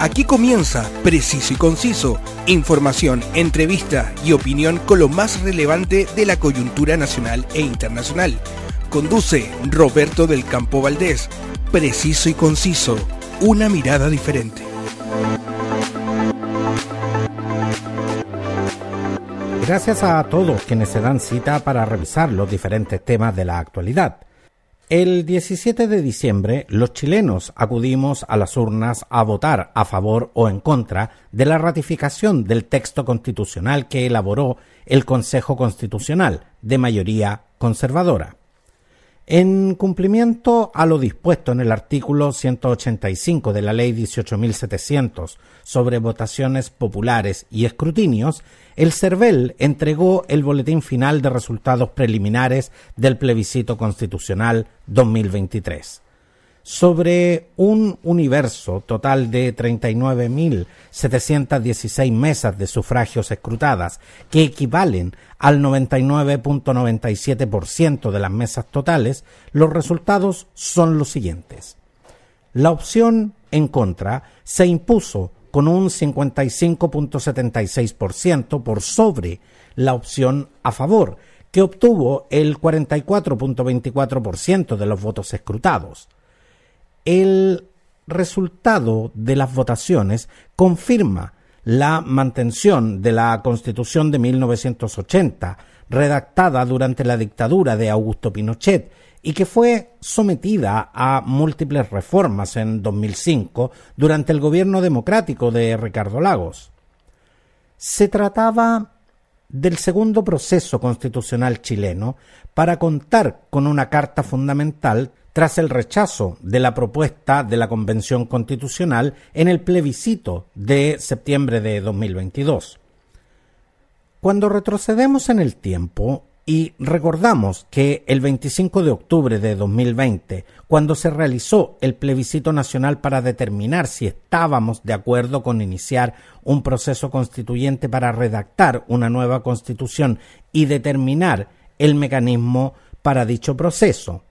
Aquí comienza Preciso y Conciso, información, entrevista y opinión con lo más relevante de la coyuntura nacional e internacional. Conduce Roberto del Campo Valdés. Preciso y Conciso, una mirada diferente. Gracias a todos quienes se dan cita para revisar los diferentes temas de la actualidad. El 17 de diciembre, los chilenos acudimos a las urnas a votar a favor o en contra de la ratificación del texto constitucional que elaboró el Consejo Constitucional, de mayoría conservadora. En cumplimiento a lo dispuesto en el artículo 185 de la Ley 18.700 sobre votaciones populares y escrutinios, el CERVEL entregó el boletín final de resultados preliminares del plebiscito constitucional 2023 sobre un universo total de 39.716 mesas de sufragios escrutadas, que equivalen al 99.97% de las mesas totales, los resultados son los siguientes. La opción en contra se impuso con un 55.76% por sobre la opción a favor, que obtuvo el 44.24% de los votos escrutados. El resultado de las votaciones confirma la mantención de la Constitución de 1980, redactada durante la dictadura de Augusto Pinochet y que fue sometida a múltiples reformas en 2005 durante el gobierno democrático de Ricardo Lagos. Se trataba del segundo proceso constitucional chileno para contar con una carta fundamental tras el rechazo de la propuesta de la Convención Constitucional en el plebiscito de septiembre de 2022. Cuando retrocedemos en el tiempo y recordamos que el 25 de octubre de 2020, cuando se realizó el plebiscito nacional para determinar si estábamos de acuerdo con iniciar un proceso constituyente para redactar una nueva constitución y determinar el mecanismo para dicho proceso,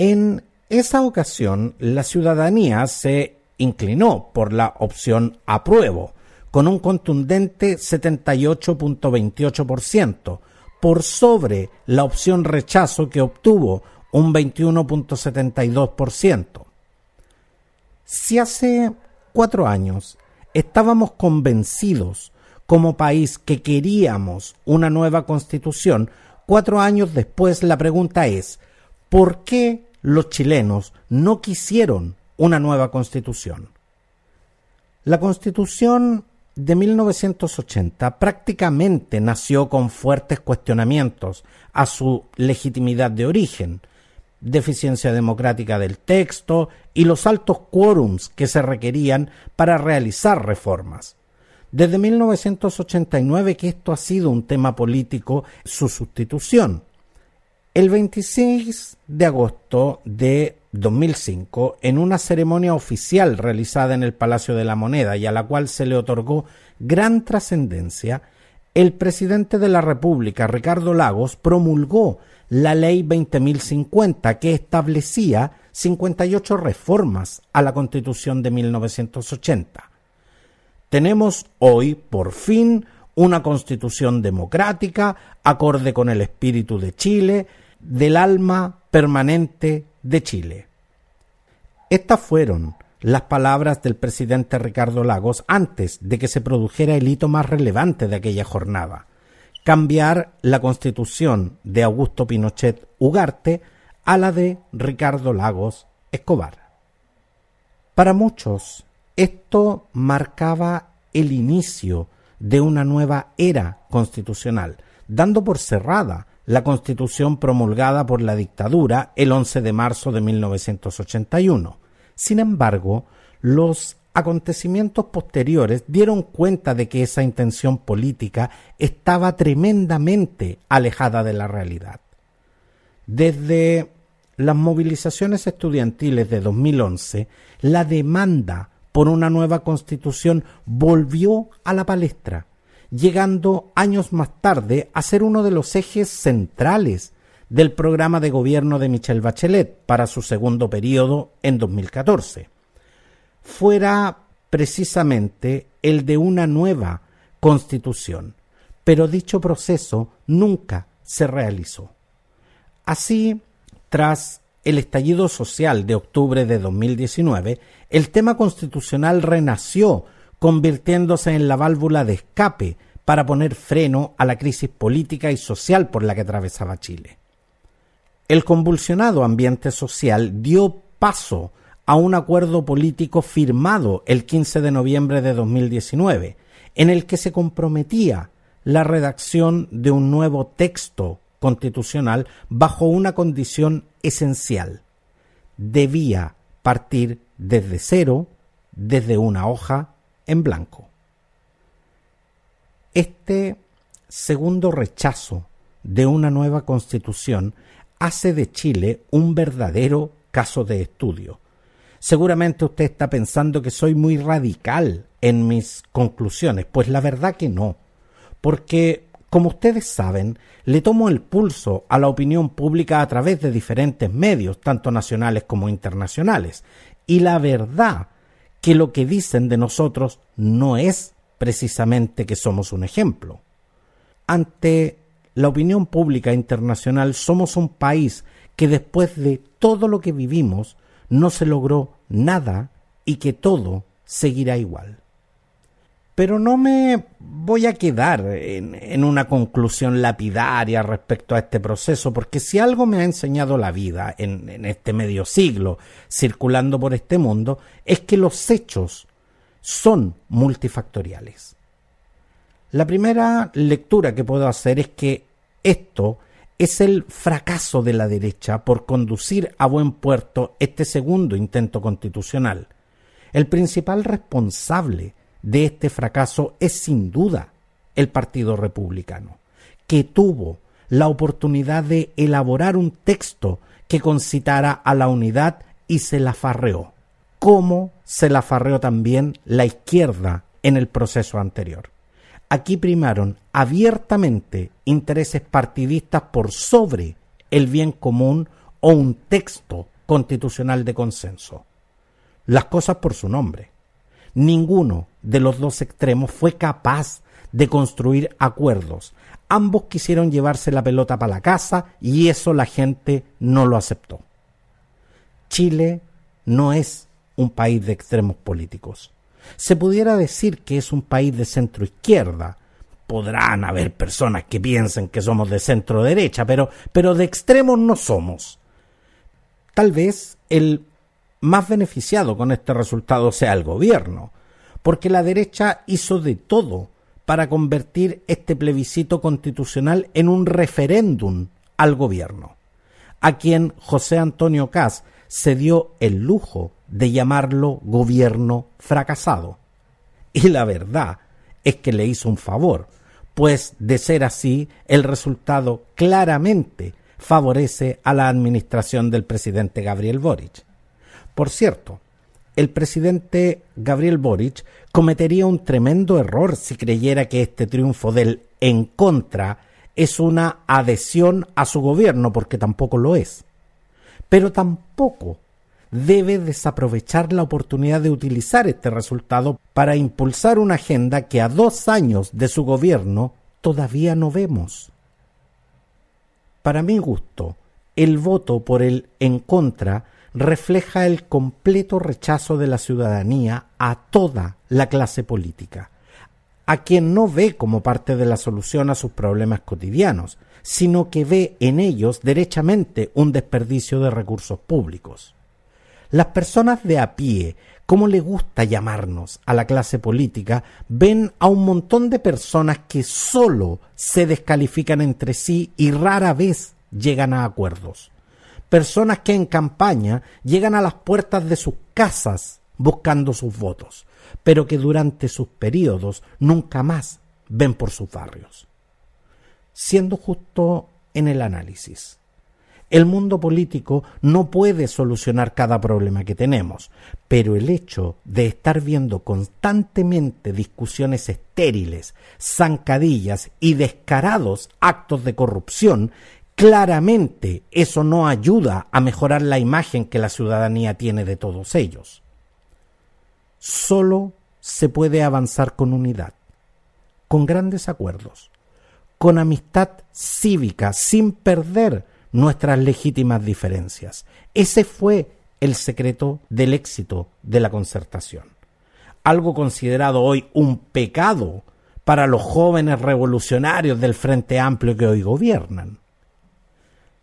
en esa ocasión, la ciudadanía se inclinó por la opción apruebo, con un contundente 78.28%, por sobre la opción rechazo que obtuvo un 21.72%. Si hace cuatro años estábamos convencidos como país que queríamos una nueva constitución, cuatro años después la pregunta es, ¿por qué los chilenos no quisieron una nueva constitución. La constitución de 1980 prácticamente nació con fuertes cuestionamientos a su legitimidad de origen, deficiencia democrática del texto y los altos quórums que se requerían para realizar reformas. Desde 1989 que esto ha sido un tema político, su sustitución. El 26 de agosto de 2005, en una ceremonia oficial realizada en el Palacio de la Moneda y a la cual se le otorgó gran trascendencia, el presidente de la República, Ricardo Lagos, promulgó la Ley 20.050 que establecía 58 reformas a la Constitución de 1980. Tenemos hoy, por fin, una constitución democrática, acorde con el espíritu de Chile, del alma permanente de Chile. Estas fueron las palabras del presidente Ricardo Lagos antes de que se produjera el hito más relevante de aquella jornada, cambiar la constitución de Augusto Pinochet Ugarte a la de Ricardo Lagos Escobar. Para muchos, esto marcaba el inicio de una nueva era constitucional, dando por cerrada la constitución promulgada por la dictadura el 11 de marzo de 1981. Sin embargo, los acontecimientos posteriores dieron cuenta de que esa intención política estaba tremendamente alejada de la realidad. Desde las movilizaciones estudiantiles de 2011, la demanda por una nueva constitución volvió a la palestra, llegando años más tarde a ser uno de los ejes centrales del programa de gobierno de Michelle Bachelet para su segundo periodo en 2014. Fuera precisamente el de una nueva constitución, pero dicho proceso nunca se realizó. Así, tras el estallido social de octubre de 2019, el tema constitucional renació, convirtiéndose en la válvula de escape para poner freno a la crisis política y social por la que atravesaba Chile. El convulsionado ambiente social dio paso a un acuerdo político firmado el 15 de noviembre de 2019, en el que se comprometía la redacción de un nuevo texto constitucional bajo una condición esencial. Debía partir desde cero, desde una hoja en blanco. Este segundo rechazo de una nueva constitución hace de Chile un verdadero caso de estudio. Seguramente usted está pensando que soy muy radical en mis conclusiones, pues la verdad que no, porque, como ustedes saben, le tomo el pulso a la opinión pública a través de diferentes medios, tanto nacionales como internacionales, y la verdad que lo que dicen de nosotros no es precisamente que somos un ejemplo. Ante la opinión pública internacional somos un país que después de todo lo que vivimos no se logró nada y que todo seguirá igual. Pero no me voy a quedar en, una conclusión lapidaria respecto a este proceso, porque si algo me ha enseñado la vida en, este medio siglo circulando por este mundo, es que los hechos son multifactoriales. La primera lectura que puedo hacer es que esto es el fracaso de la derecha por conducir a buen puerto este segundo intento constitucional. El principal responsable de este fracaso es sin duda el Partido Republicano, que tuvo la oportunidad de elaborar un texto que concitara a la unidad y se la farreó como se la farreó también la izquierda en el proceso anterior. Aquí primaron abiertamente intereses partidistas por sobre el bien común o un texto constitucional de consenso. Las cosas por su nombre. Ninguno de los dos extremos fue capaz de construir acuerdos. Ambos quisieron llevarse la pelota para la casa y eso la gente no lo aceptó. Chile no es un país de extremos políticos. Se pudiera decir que es un país de centro izquierda. Podrán haber personas que piensen que somos de centro derecha, pero, pero de extremos no somos. Tal vez el más beneficiado con este resultado sea el gobierno, porque la derecha hizo de todo para convertir este plebiscito constitucional en un referéndum al gobierno, a quien José Antonio Caz se dio el lujo de llamarlo gobierno fracasado. Y la verdad es que le hizo un favor, pues de ser así, el resultado claramente favorece a la administración del presidente Gabriel Boric. Por cierto, el presidente Gabriel Boric cometería un tremendo error si creyera que este triunfo del en contra es una adhesión a su gobierno, porque tampoco lo es pero tampoco debe desaprovechar la oportunidad de utilizar este resultado para impulsar una agenda que a dos años de su gobierno todavía no vemos. Para mi gusto, el voto por el en contra refleja el completo rechazo de la ciudadanía a toda la clase política, a quien no ve como parte de la solución a sus problemas cotidianos, sino que ve en ellos derechamente un desperdicio de recursos públicos. Las personas de a pie, como le gusta llamarnos a la clase política, ven a un montón de personas que solo se descalifican entre sí y rara vez llegan a acuerdos. Personas que en campaña llegan a las puertas de sus casas buscando sus votos, pero que durante sus periodos nunca más ven por sus barrios siendo justo en el análisis. El mundo político no puede solucionar cada problema que tenemos, pero el hecho de estar viendo constantemente discusiones estériles, zancadillas y descarados actos de corrupción, claramente eso no ayuda a mejorar la imagen que la ciudadanía tiene de todos ellos. Solo se puede avanzar con unidad, con grandes acuerdos, con amistad cívica, sin perder nuestras legítimas diferencias. Ese fue el secreto del éxito de la concertación. Algo considerado hoy un pecado para los jóvenes revolucionarios del Frente Amplio que hoy gobiernan.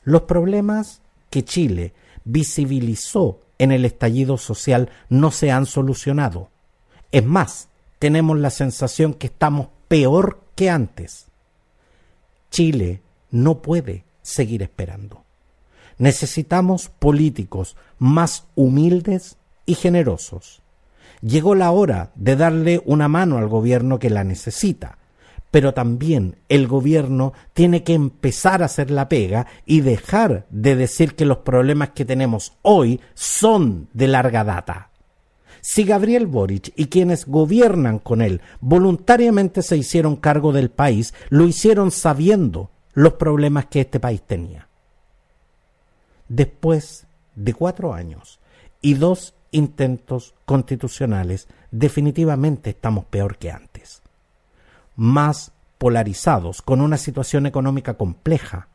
Los problemas que Chile visibilizó en el estallido social no se han solucionado. Es más, tenemos la sensación que estamos peor que antes. Chile no puede seguir esperando. Necesitamos políticos más humildes y generosos. Llegó la hora de darle una mano al gobierno que la necesita, pero también el gobierno tiene que empezar a hacer la pega y dejar de decir que los problemas que tenemos hoy son de larga data. Si Gabriel Boric y quienes gobiernan con él voluntariamente se hicieron cargo del país, lo hicieron sabiendo los problemas que este país tenía. Después de cuatro años y dos intentos constitucionales, definitivamente estamos peor que antes. Más polarizados, con una situación económica compleja,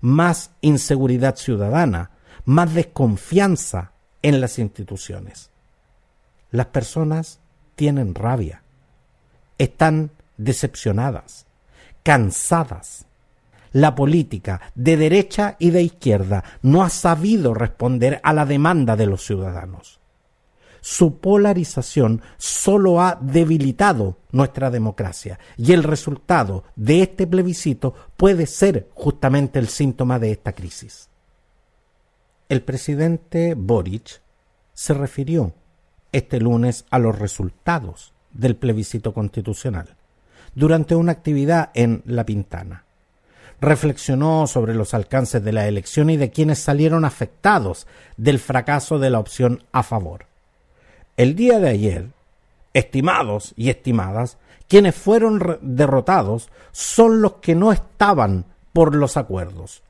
más inseguridad ciudadana, más desconfianza en las instituciones. Las personas tienen rabia, están decepcionadas, cansadas. La política de derecha y de izquierda no ha sabido responder a la demanda de los ciudadanos. Su polarización solo ha debilitado nuestra democracia y el resultado de este plebiscito puede ser justamente el síntoma de esta crisis. El presidente Boric se refirió este lunes a los resultados del plebiscito constitucional durante una actividad en La Pintana. Reflexionó sobre los alcances de la elección y de quienes salieron afectados del fracaso de la opción a favor. El día de ayer, estimados y estimadas, quienes fueron derrotados son los que no estaban por los acuerdos.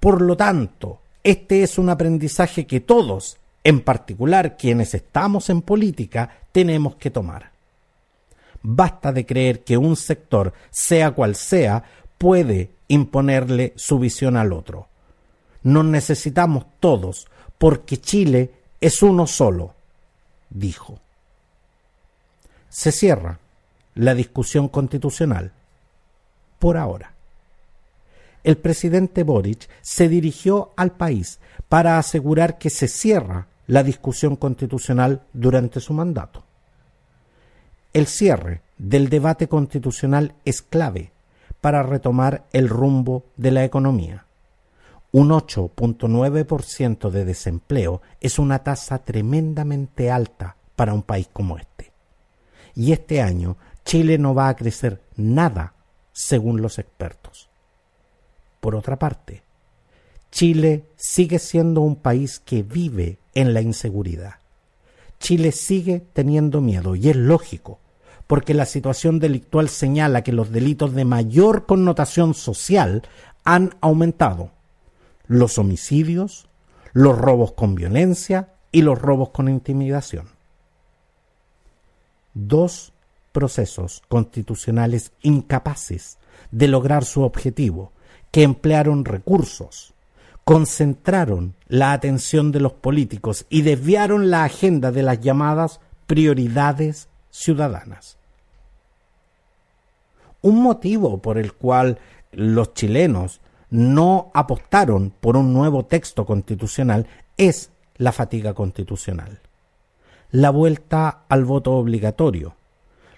Por lo tanto, este es un aprendizaje que todos en particular quienes estamos en política, tenemos que tomar. Basta de creer que un sector, sea cual sea, puede imponerle su visión al otro. Nos necesitamos todos, porque Chile es uno solo, dijo. Se cierra la discusión constitucional por ahora. El presidente Boric se dirigió al país para asegurar que se cierra la discusión constitucional durante su mandato. El cierre del debate constitucional es clave para retomar el rumbo de la economía. Un 8.9% de desempleo es una tasa tremendamente alta para un país como este. Y este año Chile no va a crecer nada según los expertos. Por otra parte, Chile sigue siendo un país que vive en la inseguridad. Chile sigue teniendo miedo y es lógico, porque la situación delictual señala que los delitos de mayor connotación social han aumentado. Los homicidios, los robos con violencia y los robos con intimidación. Dos procesos constitucionales incapaces de lograr su objetivo, que emplearon recursos, concentraron la atención de los políticos y desviaron la agenda de las llamadas prioridades ciudadanas. Un motivo por el cual los chilenos no apostaron por un nuevo texto constitucional es la fatiga constitucional, la vuelta al voto obligatorio,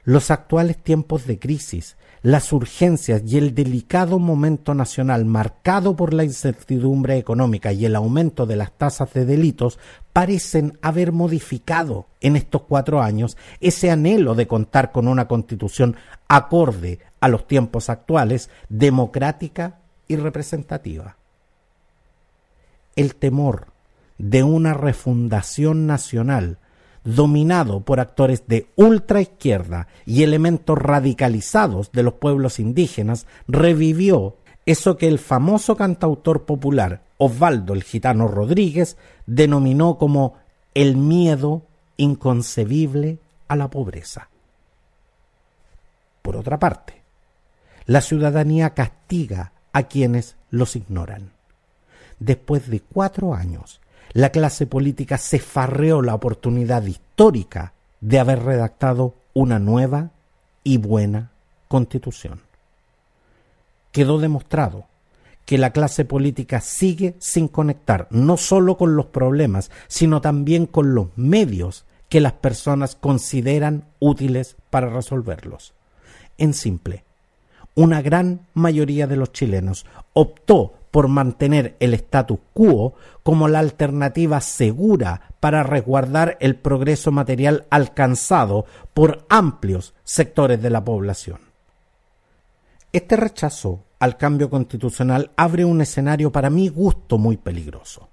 los actuales tiempos de crisis, las urgencias y el delicado momento nacional marcado por la incertidumbre económica y el aumento de las tasas de delitos parecen haber modificado en estos cuatro años ese anhelo de contar con una constitución acorde a los tiempos actuales, democrática y representativa. El temor de una refundación nacional dominado por actores de ultraizquierda y elementos radicalizados de los pueblos indígenas, revivió eso que el famoso cantautor popular Osvaldo el Gitano Rodríguez denominó como el miedo inconcebible a la pobreza. Por otra parte, la ciudadanía castiga a quienes los ignoran. Después de cuatro años, la clase política se farreó la oportunidad histórica de haber redactado una nueva y buena constitución. Quedó demostrado que la clase política sigue sin conectar no solo con los problemas, sino también con los medios que las personas consideran útiles para resolverlos. En simple, una gran mayoría de los chilenos optó por mantener el status quo como la alternativa segura para resguardar el progreso material alcanzado por amplios sectores de la población. Este rechazo al cambio constitucional abre un escenario para mi gusto muy peligroso.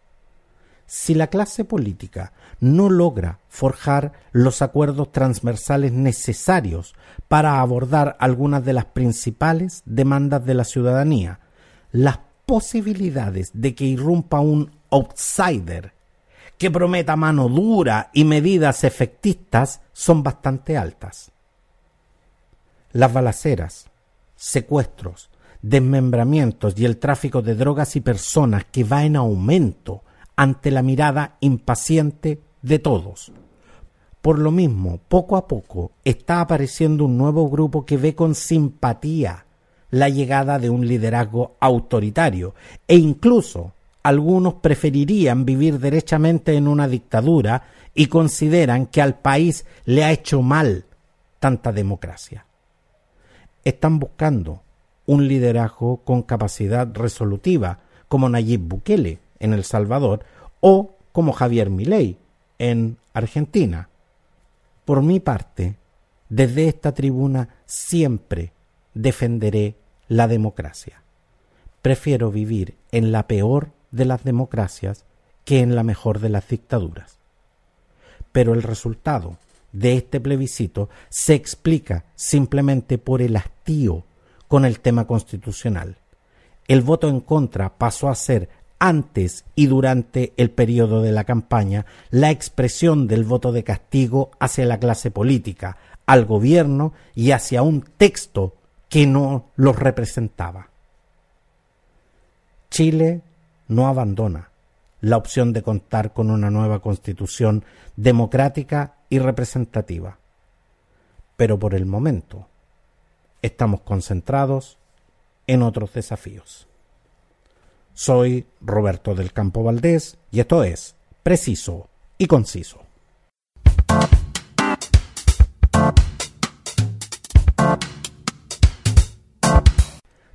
Si la clase política no logra forjar los acuerdos transversales necesarios para abordar algunas de las principales demandas de la ciudadanía, las posibilidades de que irrumpa un outsider que prometa mano dura y medidas efectistas son bastante altas. Las balaceras, secuestros, desmembramientos y el tráfico de drogas y personas que va en aumento ante la mirada impaciente de todos. Por lo mismo, poco a poco está apareciendo un nuevo grupo que ve con simpatía la llegada de un liderazgo autoritario e incluso algunos preferirían vivir derechamente en una dictadura y consideran que al país le ha hecho mal tanta democracia. Están buscando un liderazgo con capacidad resolutiva como Nayib Bukele en El Salvador o como Javier Milei en Argentina. Por mi parte, desde esta tribuna siempre defenderé la democracia. Prefiero vivir en la peor de las democracias que en la mejor de las dictaduras. Pero el resultado de este plebiscito se explica simplemente por el hastío con el tema constitucional. El voto en contra pasó a ser antes y durante el periodo de la campaña la expresión del voto de castigo hacia la clase política, al gobierno y hacia un texto que no los representaba. Chile no abandona la opción de contar con una nueva constitución democrática y representativa. Pero por el momento estamos concentrados en otros desafíos. Soy Roberto del Campo Valdés y esto es Preciso y Conciso.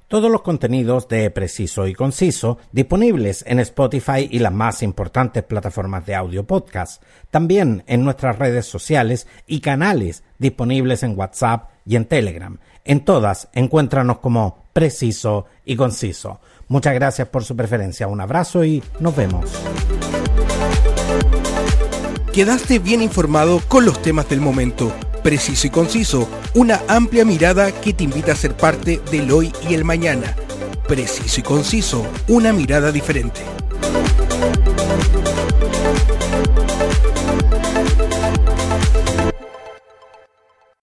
Todos los contenidos de Preciso y Conciso disponibles en Spotify y las más importantes plataformas de audio podcast, también en nuestras redes sociales y canales disponibles en WhatsApp y en Telegram. En todas encuéntranos como Preciso y Conciso. Muchas gracias por su preferencia, un abrazo y nos vemos. Quedaste bien informado con los temas del momento. Preciso y conciso, una amplia mirada que te invita a ser parte del hoy y el mañana. Preciso y conciso, una mirada diferente.